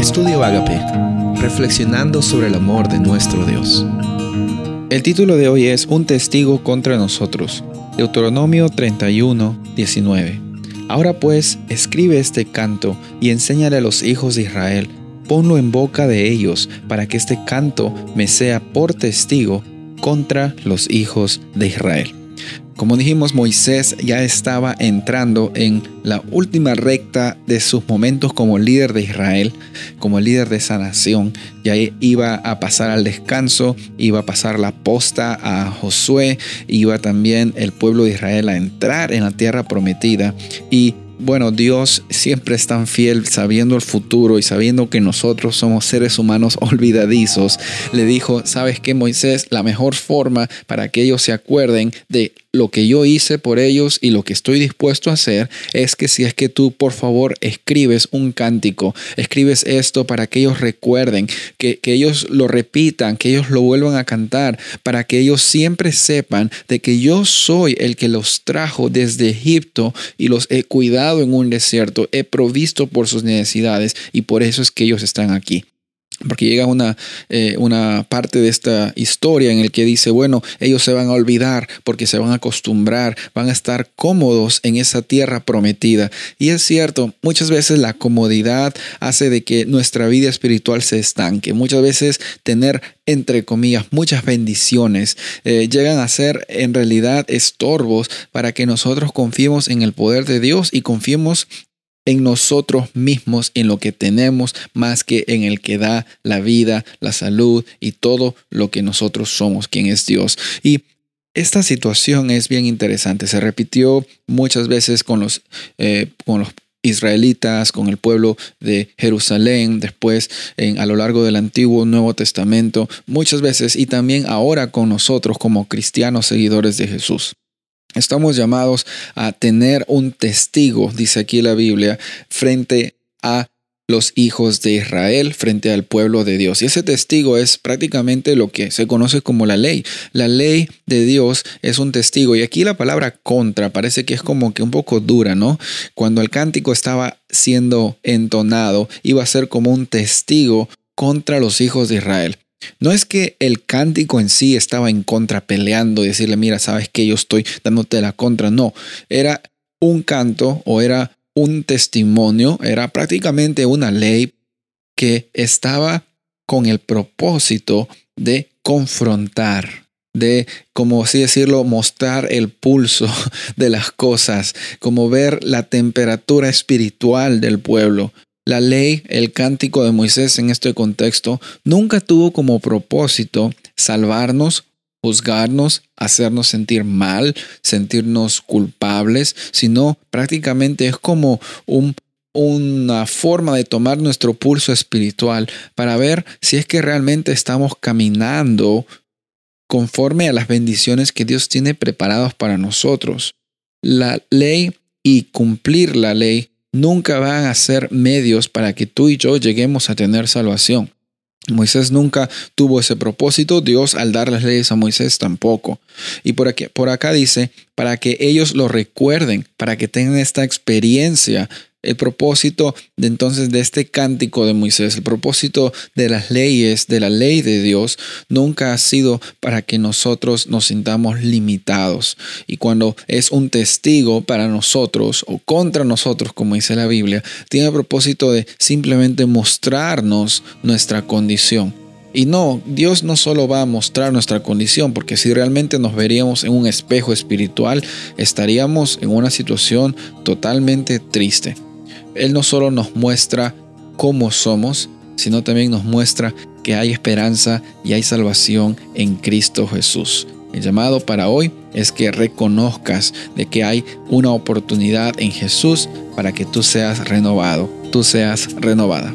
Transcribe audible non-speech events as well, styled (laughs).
Estudio Agape, reflexionando sobre el amor de nuestro Dios. El título de hoy es Un testigo contra nosotros. Deuteronomio 31, 19. Ahora pues, escribe este canto y enséñale a los hijos de Israel, ponlo en boca de ellos, para que este canto me sea por testigo contra los hijos de Israel. Como dijimos, Moisés ya estaba entrando en la última recta de sus momentos como líder de Israel, como líder de esa nación. Ya iba a pasar al descanso, iba a pasar la posta a Josué, iba también el pueblo de Israel a entrar en la tierra prometida y bueno, Dios siempre es tan fiel sabiendo el futuro y sabiendo que nosotros somos seres humanos (laughs) olvidadizos. Le dijo, ¿sabes qué, Moisés? La mejor forma para que ellos se acuerden de lo que yo hice por ellos y lo que estoy dispuesto a hacer es que si es que tú por favor escribes un cántico, escribes esto para que ellos recuerden, que, que ellos lo repitan, que ellos lo vuelvan a cantar, para que ellos siempre sepan de que yo soy el que los trajo desde Egipto y los he cuidado en un desierto, he provisto por sus necesidades y por eso es que ellos están aquí. Porque llega una, eh, una parte de esta historia en el que dice, bueno, ellos se van a olvidar porque se van a acostumbrar, van a estar cómodos en esa tierra prometida. Y es cierto, muchas veces la comodidad hace de que nuestra vida espiritual se estanque. Muchas veces tener, entre comillas, muchas bendiciones eh, llegan a ser en realidad estorbos para que nosotros confiemos en el poder de Dios y confiemos en nosotros mismos, en lo que tenemos, más que en el que da la vida, la salud y todo lo que nosotros somos, quien es Dios. Y esta situación es bien interesante. Se repitió muchas veces con los, eh, con los israelitas, con el pueblo de Jerusalén, después en, a lo largo del Antiguo Nuevo Testamento, muchas veces y también ahora con nosotros como cristianos seguidores de Jesús. Estamos llamados a tener un testigo, dice aquí la Biblia, frente a los hijos de Israel frente al pueblo de Dios. Y ese testigo es prácticamente lo que se conoce como la ley. La ley de Dios es un testigo. Y aquí la palabra contra parece que es como que un poco dura, ¿no? Cuando el cántico estaba siendo entonado, iba a ser como un testigo contra los hijos de Israel. No es que el cántico en sí estaba en contra, peleando, decirle, mira, sabes que yo estoy dándote la contra. No, era un canto o era un testimonio, era prácticamente una ley que estaba con el propósito de confrontar, de, como así decirlo, mostrar el pulso (laughs) de las cosas, como ver la temperatura espiritual del pueblo. La ley, el cántico de Moisés en este contexto, nunca tuvo como propósito salvarnos, juzgarnos, hacernos sentir mal, sentirnos culpables, sino prácticamente es como un, una forma de tomar nuestro pulso espiritual para ver si es que realmente estamos caminando conforme a las bendiciones que Dios tiene preparados para nosotros. La ley y cumplir la ley nunca van a ser medios para que tú y yo lleguemos a tener salvación. Moisés nunca tuvo ese propósito, Dios al dar las leyes a Moisés tampoco. Y por, aquí, por acá dice, para que ellos lo recuerden, para que tengan esta experiencia el propósito de entonces de este cántico de Moisés, el propósito de las leyes, de la ley de Dios, nunca ha sido para que nosotros nos sintamos limitados. Y cuando es un testigo para nosotros o contra nosotros, como dice la Biblia, tiene el propósito de simplemente mostrarnos nuestra condición. Y no, Dios no solo va a mostrar nuestra condición, porque si realmente nos veríamos en un espejo espiritual, estaríamos en una situación totalmente triste. Él no solo nos muestra cómo somos, sino también nos muestra que hay esperanza y hay salvación en Cristo Jesús. El llamado para hoy es que reconozcas de que hay una oportunidad en Jesús para que tú seas renovado, tú seas renovada.